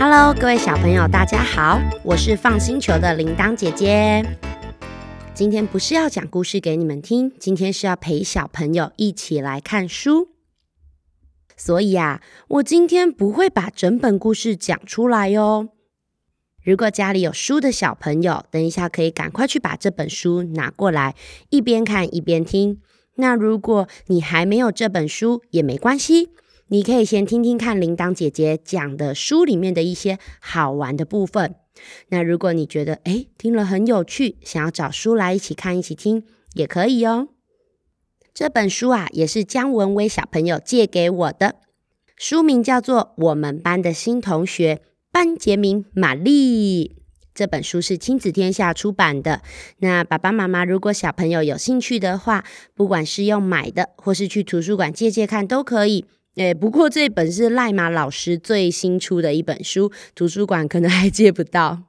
Hello，各位小朋友，大家好，我是放星球的铃铛姐姐。今天不是要讲故事给你们听，今天是要陪小朋友一起来看书。所以啊，我今天不会把整本故事讲出来哟。如果家里有书的小朋友，等一下可以赶快去把这本书拿过来，一边看一边听。那如果你还没有这本书，也没关系。你可以先听听看铃铛姐姐讲的书里面的一些好玩的部分。那如果你觉得诶听了很有趣，想要找书来一起看一起听，也可以哦。这本书啊，也是姜文威小朋友借给我的，书名叫做《我们班的新同学班杰明玛丽》。这本书是亲子天下出版的。那爸爸妈妈如果小朋友有兴趣的话，不管是用买的，或是去图书馆借借看都可以。诶，不过这本是赖马老师最新出的一本书，图书馆可能还借不到。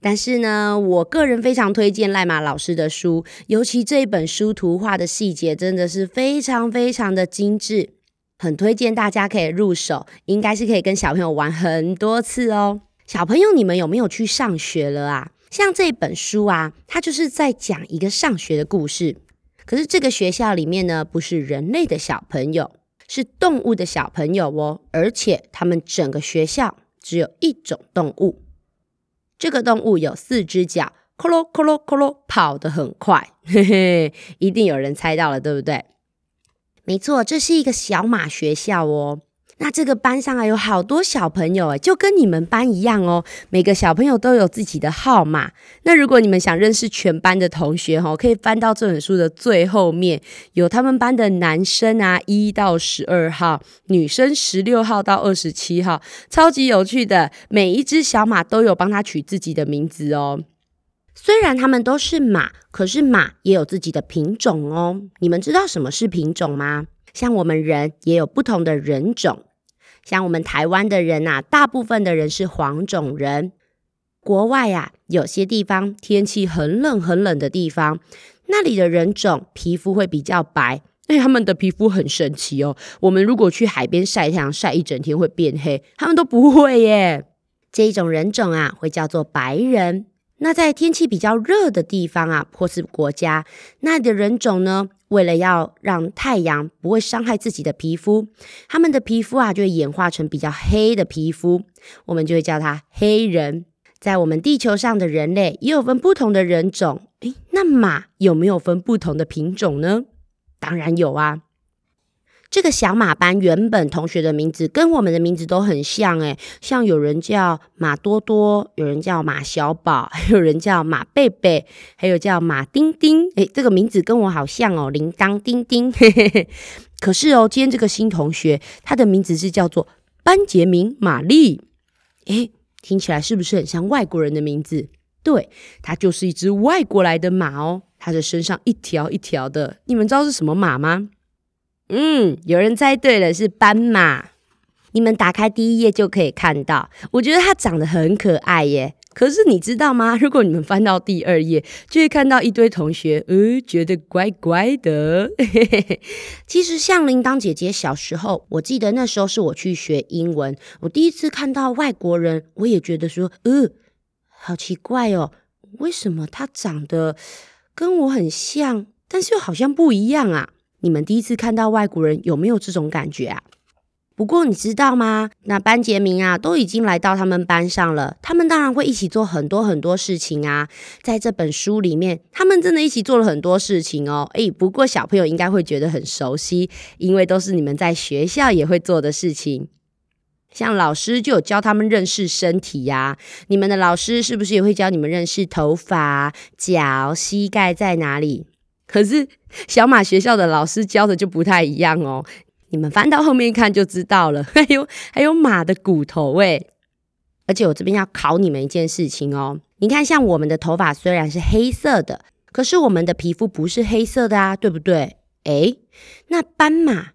但是呢，我个人非常推荐赖马老师的书，尤其这一本书图画的细节真的是非常非常的精致，很推荐大家可以入手，应该是可以跟小朋友玩很多次哦。小朋友，你们有没有去上学了啊？像这本书啊，它就是在讲一个上学的故事，可是这个学校里面呢，不是人类的小朋友。是动物的小朋友哦，而且他们整个学校只有一种动物。这个动物有四只脚，咯咯咯咯咯咯，跑得很快。嘿嘿，一定有人猜到了，对不对？没错，这是一个小马学校哦。那这个班上啊，有好多小朋友诶，就跟你们班一样哦。每个小朋友都有自己的号码。那如果你们想认识全班的同学哦，可以翻到这本书的最后面，有他们班的男生啊，一到十二号，女生十六号到二十七号，超级有趣的。每一只小马都有帮他取自己的名字哦。虽然他们都是马，可是马也有自己的品种哦。你们知道什么是品种吗？像我们人也有不同的人种。像我们台湾的人啊，大部分的人是黄种人。国外啊，有些地方天气很冷很冷的地方，那里的人种皮肤会比较白。哎，他们的皮肤很神奇哦。我们如果去海边晒太阳晒一整天会变黑，他们都不会耶。这一种人种啊，会叫做白人。那在天气比较热的地方啊，或是国家，那里的人种呢，为了要让太阳不会伤害自己的皮肤，他们的皮肤啊就会演化成比较黑的皮肤，我们就会叫它黑人。在我们地球上的人类也有分不同的人种，诶，那马有没有分不同的品种呢？当然有啊。这个小马班原本同学的名字跟我们的名字都很像诶，像有人叫马多多，有人叫马小宝，有人叫马贝贝，还有叫马丁丁。诶，这个名字跟我好像哦，铃铛丁丁。嘿嘿嘿。可是哦，今天这个新同学，他的名字是叫做班杰明玛丽。诶，听起来是不是很像外国人的名字？对，他就是一只外国来的马哦，他的身上一条一条的，你们知道是什么马吗？嗯，有人猜对了，是斑马。你们打开第一页就可以看到，我觉得它长得很可爱耶。可是你知道吗？如果你们翻到第二页，就会看到一堆同学，呃，觉得乖乖的。其实像铃铛姐姐小时候，我记得那时候是我去学英文，我第一次看到外国人，我也觉得说，呃，好奇怪哦，为什么他长得跟我很像，但是又好像不一样啊？你们第一次看到外国人有没有这种感觉啊？不过你知道吗？那班杰明啊，都已经来到他们班上了，他们当然会一起做很多很多事情啊。在这本书里面，他们真的一起做了很多事情哦。诶，不过小朋友应该会觉得很熟悉，因为都是你们在学校也会做的事情。像老师就有教他们认识身体呀，你们的老师是不是也会教你们认识头发、脚、膝盖在哪里？可是小马学校的老师教的就不太一样哦，你们翻到后面看就知道了。还有还有马的骨头诶，而且我这边要考你们一件事情哦。你看，像我们的头发虽然是黑色的，可是我们的皮肤不是黑色的啊，对不对？诶，那斑马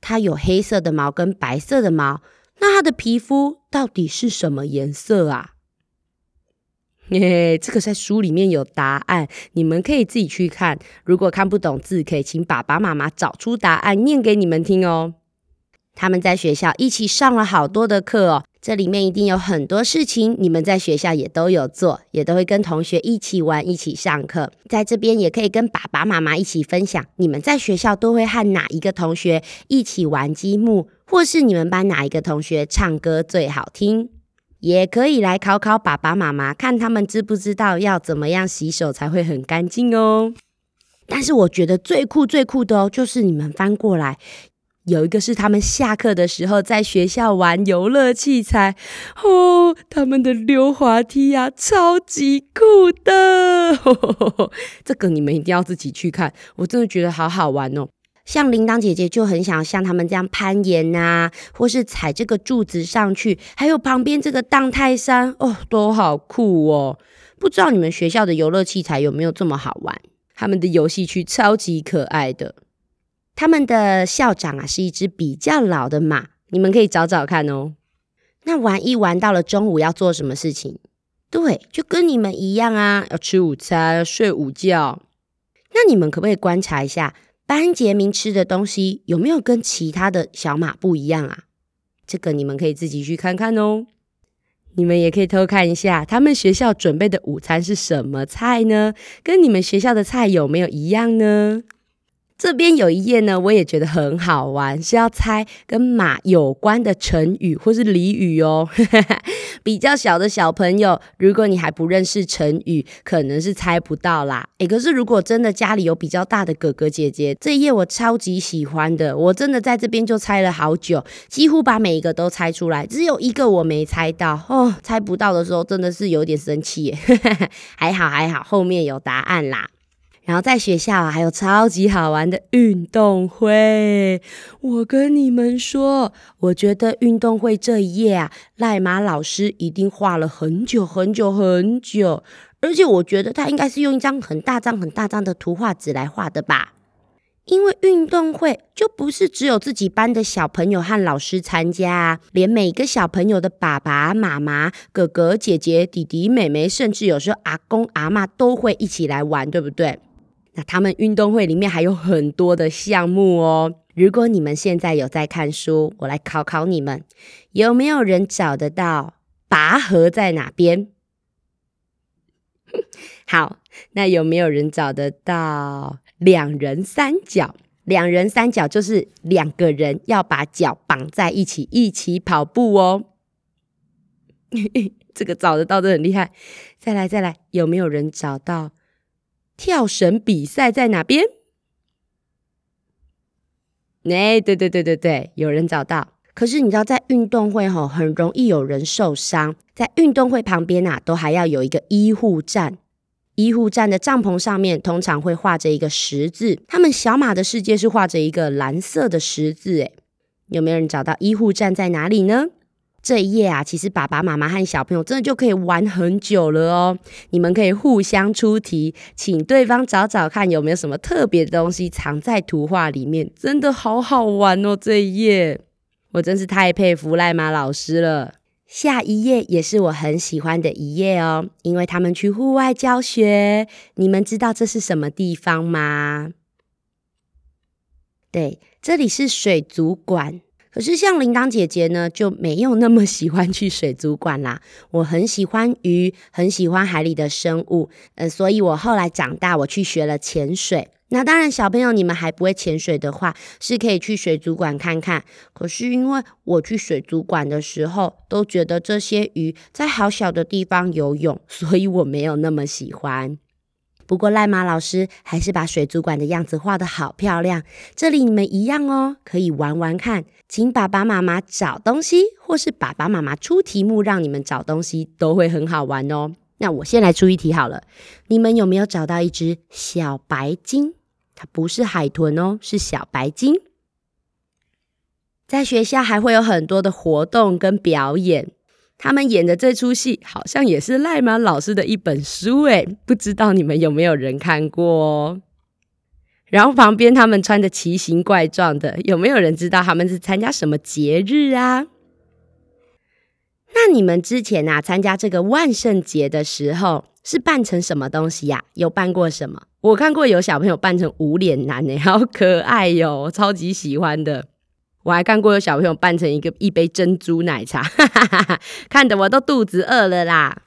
它有黑色的毛跟白色的毛，那它的皮肤到底是什么颜色啊？嘿嘿，这个在书里面有答案，你们可以自己去看。如果看不懂字，可以请爸爸妈妈找出答案，念给你们听哦。他们在学校一起上了好多的课哦，这里面一定有很多事情，你们在学校也都有做，也都会跟同学一起玩，一起上课。在这边也可以跟爸爸妈妈一起分享，你们在学校都会和哪一个同学一起玩积木，或是你们班哪一个同学唱歌最好听。也可以来考考爸爸妈妈，看他们知不知道要怎么样洗手才会很干净哦。但是我觉得最酷最酷的哦，就是你们翻过来，有一个是他们下课的时候在学校玩游乐器材哦，他们的溜滑梯呀，超级酷的，呵呵呵，这个你们一定要自己去看，我真的觉得好好玩哦。像铃铛姐姐就很想像他们这样攀岩、啊，或是踩这个柱子上去，还有旁边这个荡泰山哦，都好酷哦！不知道你们学校的游乐器材有没有这么好玩？他们的游戏区超级可爱的。他们的校长啊是一只比较老的马，你们可以找找看哦。那玩一玩到了中午要做什么事情？对，就跟你们一样啊，要吃午餐，要睡午觉。那你们可不可以观察一下？班杰明吃的东西有没有跟其他的小马不一样啊？这个你们可以自己去看看哦。你们也可以偷看一下，他们学校准备的午餐是什么菜呢？跟你们学校的菜有没有一样呢？这边有一页呢，我也觉得很好玩，是要猜跟马有关的成语或是俚语哦。比较小的小朋友，如果你还不认识成语，可能是猜不到啦。诶，可是如果真的家里有比较大的哥哥姐姐，这一页我超级喜欢的，我真的在这边就猜了好久，几乎把每一个都猜出来，只有一个我没猜到哦。猜不到的时候真的是有点生气耶，还好还好，后面有答案啦。然后在学校啊，还有超级好玩的运动会。我跟你们说，我觉得运动会这一页啊，赖马老师一定画了很久很久很久，而且我觉得他应该是用一张很大张很大张的图画纸来画的吧。因为运动会就不是只有自己班的小朋友和老师参加，连每个小朋友的爸爸妈妈、哥哥姐姐、弟弟妹妹，甚至有时候阿公阿嬷都会一起来玩，对不对？那他们运动会里面还有很多的项目哦。如果你们现在有在看书，我来考考你们，有没有人找得到拔河在哪边？好，那有没有人找得到两人三角？两人三角就是两个人要把脚绑在一起，一起跑步哦。这个找得到的很厉害。再来，再来，有没有人找到？跳绳比赛在哪边？哎，对对对对对，有人找到。可是你知道，在运动会吼，很容易有人受伤。在运动会旁边啊，都还要有一个医护站。医护站的帐篷上面通常会画着一个十字。他们小马的世界是画着一个蓝色的十字。哎，有没有人找到医护站在哪里呢？这一页啊，其实爸爸妈妈和小朋友真的就可以玩很久了哦。你们可以互相出题，请对方找找看有没有什么特别的东西藏在图画里面，真的好好玩哦。这一页，我真是太佩服赖马老师了。下一页也是我很喜欢的一页哦，因为他们去户外教学。你们知道这是什么地方吗？对，这里是水族馆。可是像铃铛姐姐呢，就没有那么喜欢去水族馆啦。我很喜欢鱼，很喜欢海里的生物，呃，所以我后来长大，我去学了潜水。那当然，小朋友你们还不会潜水的话，是可以去水族馆看看。可是因为我去水族馆的时候，都觉得这些鱼在好小的地方游泳，所以我没有那么喜欢。不过赖马老师还是把水族馆的样子画得好漂亮，这里你们一样哦，可以玩玩看，请爸爸妈妈找东西，或是爸爸妈妈出题目让你们找东西，都会很好玩哦。那我先来出一题好了，你们有没有找到一只小白鲸？它不是海豚哦，是小白鲸。在学校还会有很多的活动跟表演。他们演的这出戏好像也是赖马老师的一本书诶，不知道你们有没有人看过哦？然后旁边他们穿的奇形怪状的，有没有人知道他们是参加什么节日啊？那你们之前啊参加这个万圣节的时候是扮成什么东西呀？有扮过什么？我看过有小朋友扮成无脸男诶，好可爱哟，超级喜欢的。我还看过有小朋友扮成一个一杯珍珠奶茶，哈哈哈哈，看得我都肚子饿了啦。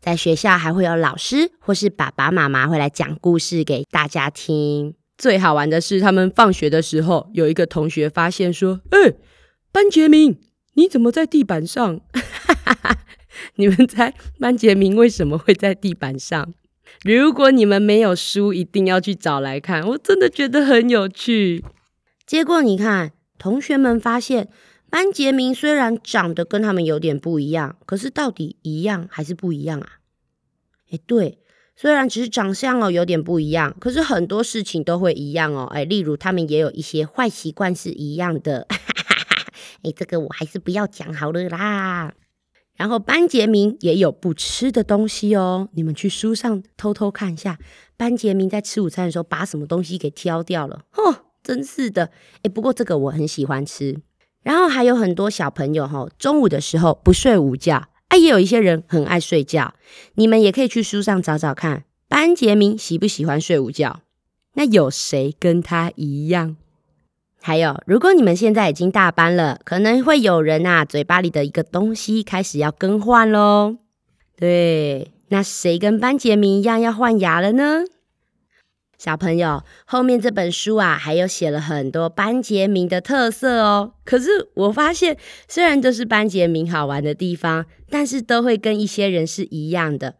在学校还会有老师或是爸爸妈妈会来讲故事给大家听。最好玩的是，他们放学的时候，有一个同学发现说：“哎、班杰明，你怎么在地板上？”，你们猜班杰明为什么会在地板上？如果你们没有书，一定要去找来看。我真的觉得很有趣。结果你看，同学们发现。班杰明虽然长得跟他们有点不一样，可是到底一样还是不一样啊？诶，对，虽然只是长相哦有点不一样，可是很多事情都会一样哦。诶，例如他们也有一些坏习惯是一样的。诶，这个我还是不要讲好了啦。然后班杰明也有不吃的东西哦，你们去书上偷偷看一下，班杰明在吃午餐的时候把什么东西给挑掉了。哼，真是的。诶，不过这个我很喜欢吃。然后还有很多小朋友哈，中午的时候不睡午觉，哎，也有一些人很爱睡觉。你们也可以去书上找找看，班杰明喜不喜欢睡午觉？那有谁跟他一样？还有，如果你们现在已经大班了，可能会有人啊，嘴巴里的一个东西开始要更换喽。对，那谁跟班杰明一样要换牙了呢？小朋友，后面这本书啊，还有写了很多班杰明的特色哦。可是我发现，虽然都是班杰明好玩的地方，但是都会跟一些人是一样的。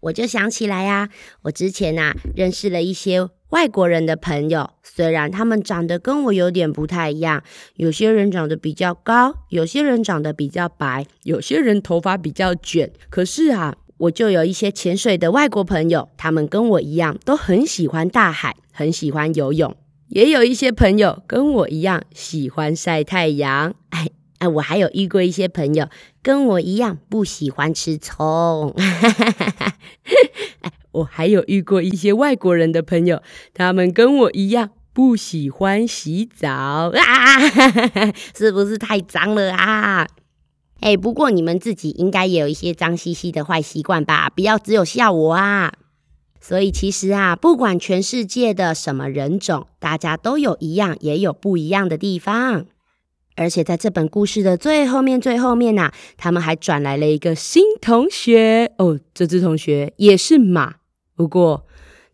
我就想起来呀，我之前啊认识了一些外国人的朋友，虽然他们长得跟我有点不太一样，有些人长得比较高，有些人长得比较白，有些人头发比较卷，可是啊。我就有一些潜水的外国朋友，他们跟我一样都很喜欢大海，很喜欢游泳。也有一些朋友跟我一样喜欢晒太阳。哎哎，我还有遇过一些朋友跟我一样不喜欢吃葱。哎，我还有遇过一些外国人的朋友，他们跟我一样不喜欢洗澡 啊，是不是太脏了啊？哎、不过你们自己应该也有一些脏兮兮的坏习惯吧？不要只有笑我啊！所以其实啊，不管全世界的什么人种，大家都有一样，也有不一样的地方。而且在这本故事的最后面，最后面呐、啊，他们还转来了一个新同学哦。这只同学也是马，不过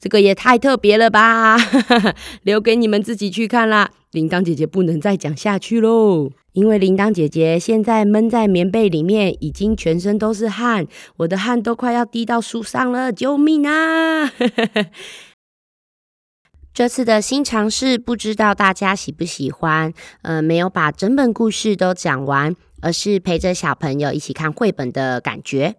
这个也太特别了吧！留给你们自己去看啦。铃铛姐姐不能再讲下去喽。因为铃铛姐姐现在闷在棉被里面，已经全身都是汗，我的汗都快要滴到书上了，救命啊！这次的新尝试，不知道大家喜不喜欢？呃，没有把整本故事都讲完，而是陪着小朋友一起看绘本的感觉。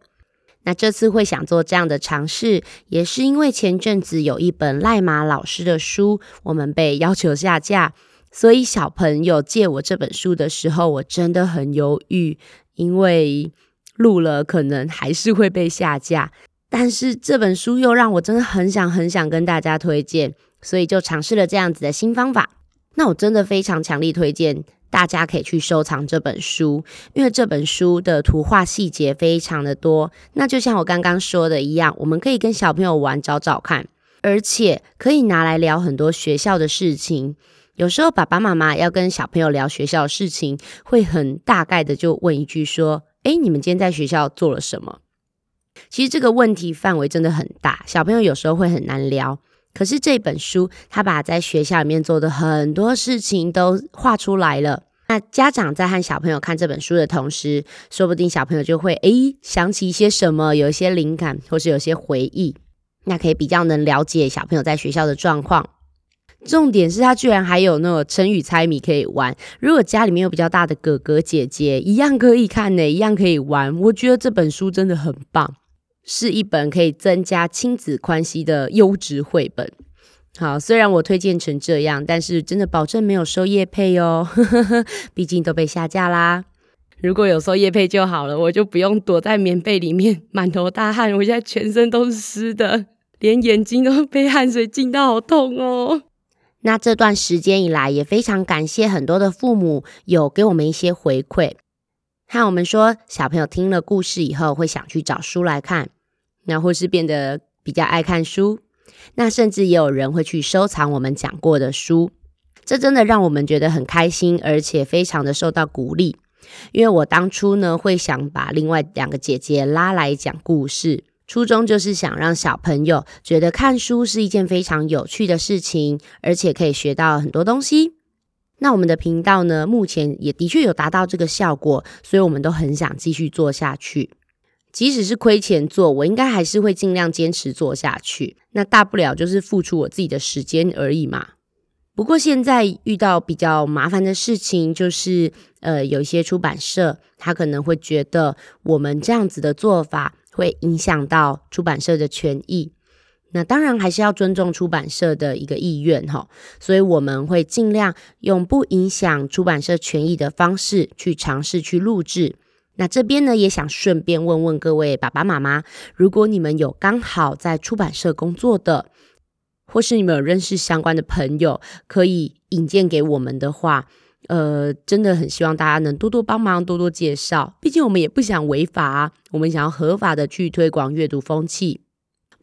那这次会想做这样的尝试，也是因为前阵子有一本赖马老师的书，我们被要求下架。所以小朋友借我这本书的时候，我真的很犹豫，因为录了可能还是会被下架。但是这本书又让我真的很想很想跟大家推荐，所以就尝试了这样子的新方法。那我真的非常强力推荐大家可以去收藏这本书，因为这本书的图画细节非常的多。那就像我刚刚说的一样，我们可以跟小朋友玩找找看，而且可以拿来聊很多学校的事情。有时候爸爸妈妈要跟小朋友聊学校的事情，会很大概的就问一句说：“诶，你们今天在学校做了什么？”其实这个问题范围真的很大，小朋友有时候会很难聊。可是这本书，他把在学校里面做的很多事情都画出来了。那家长在和小朋友看这本书的同时，说不定小朋友就会诶想起一些什么，有一些灵感，或是有些回忆，那可以比较能了解小朋友在学校的状况。重点是他居然还有那个成语猜谜可以玩。如果家里面有比较大的哥哥姐姐，一样可以看呢，一样可以玩。我觉得这本书真的很棒，是一本可以增加亲子关系的优质绘本。好，虽然我推荐成这样，但是真的保证没有收业配哦，毕竟都被下架啦。如果有收业配就好了，我就不用躲在棉被里面满头大汗。我现在全身都是湿的，连眼睛都被汗水浸到，好痛哦。那这段时间以来，也非常感谢很多的父母有给我们一些回馈，和我们说小朋友听了故事以后会想去找书来看，那或是变得比较爱看书，那甚至也有人会去收藏我们讲过的书。这真的让我们觉得很开心，而且非常的受到鼓励。因为我当初呢，会想把另外两个姐姐拉来讲故事，初衷就是想让小朋友觉得看书是一件非常有趣的事情，而且可以学到很多东西。那我们的频道呢，目前也的确有达到这个效果，所以我们都很想继续做下去。即使是亏钱做，我应该还是会尽量坚持做下去。那大不了就是付出我自己的时间而已嘛。不过现在遇到比较麻烦的事情，就是呃，有一些出版社他可能会觉得我们这样子的做法会影响到出版社的权益。那当然还是要尊重出版社的一个意愿哈，所以我们会尽量用不影响出版社权益的方式去尝试去录制。那这边呢，也想顺便问问各位爸爸妈妈，如果你们有刚好在出版社工作的，或是你们有认识相关的朋友，可以引荐给我们的话，呃，真的很希望大家能多多帮忙，多多介绍。毕竟我们也不想违法，我们想要合法的去推广阅读风气。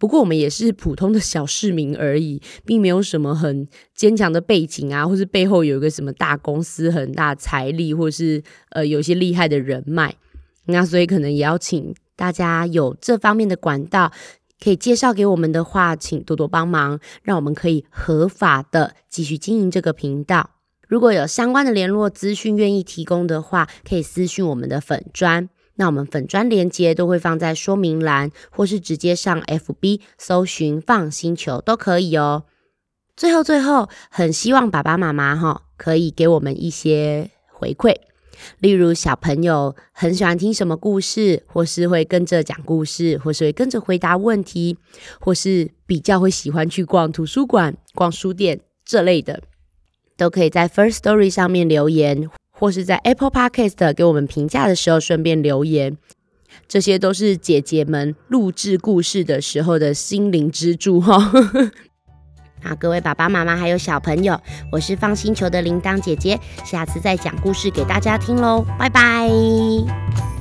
不过我们也是普通的小市民而已，并没有什么很坚强的背景啊，或是背后有一个什么大公司、很大财力，或是呃有些厉害的人脉。那所以可能也要请大家有这方面的管道，可以介绍给我们的话，请多多帮忙，让我们可以合法的继续经营这个频道。如果有相关的联络资讯愿意提供的话，可以私讯我们的粉砖。那我们粉专连接都会放在说明栏，或是直接上 FB 搜寻放星球都可以哦。最后，最后，很希望爸爸妈妈哈可以给我们一些回馈，例如小朋友很喜欢听什么故事，或是会跟着讲故事，或是会跟着回答问题，或是比较会喜欢去逛图书馆、逛书店这类的，都可以在 First Story 上面留言。或是在 Apple Podcast 给我们评价的时候，顺便留言，这些都是姐姐们录制故事的时候的心灵支柱哈。好，各位爸爸妈妈还有小朋友，我是放星球的铃铛姐姐，下次再讲故事给大家听喽，拜拜。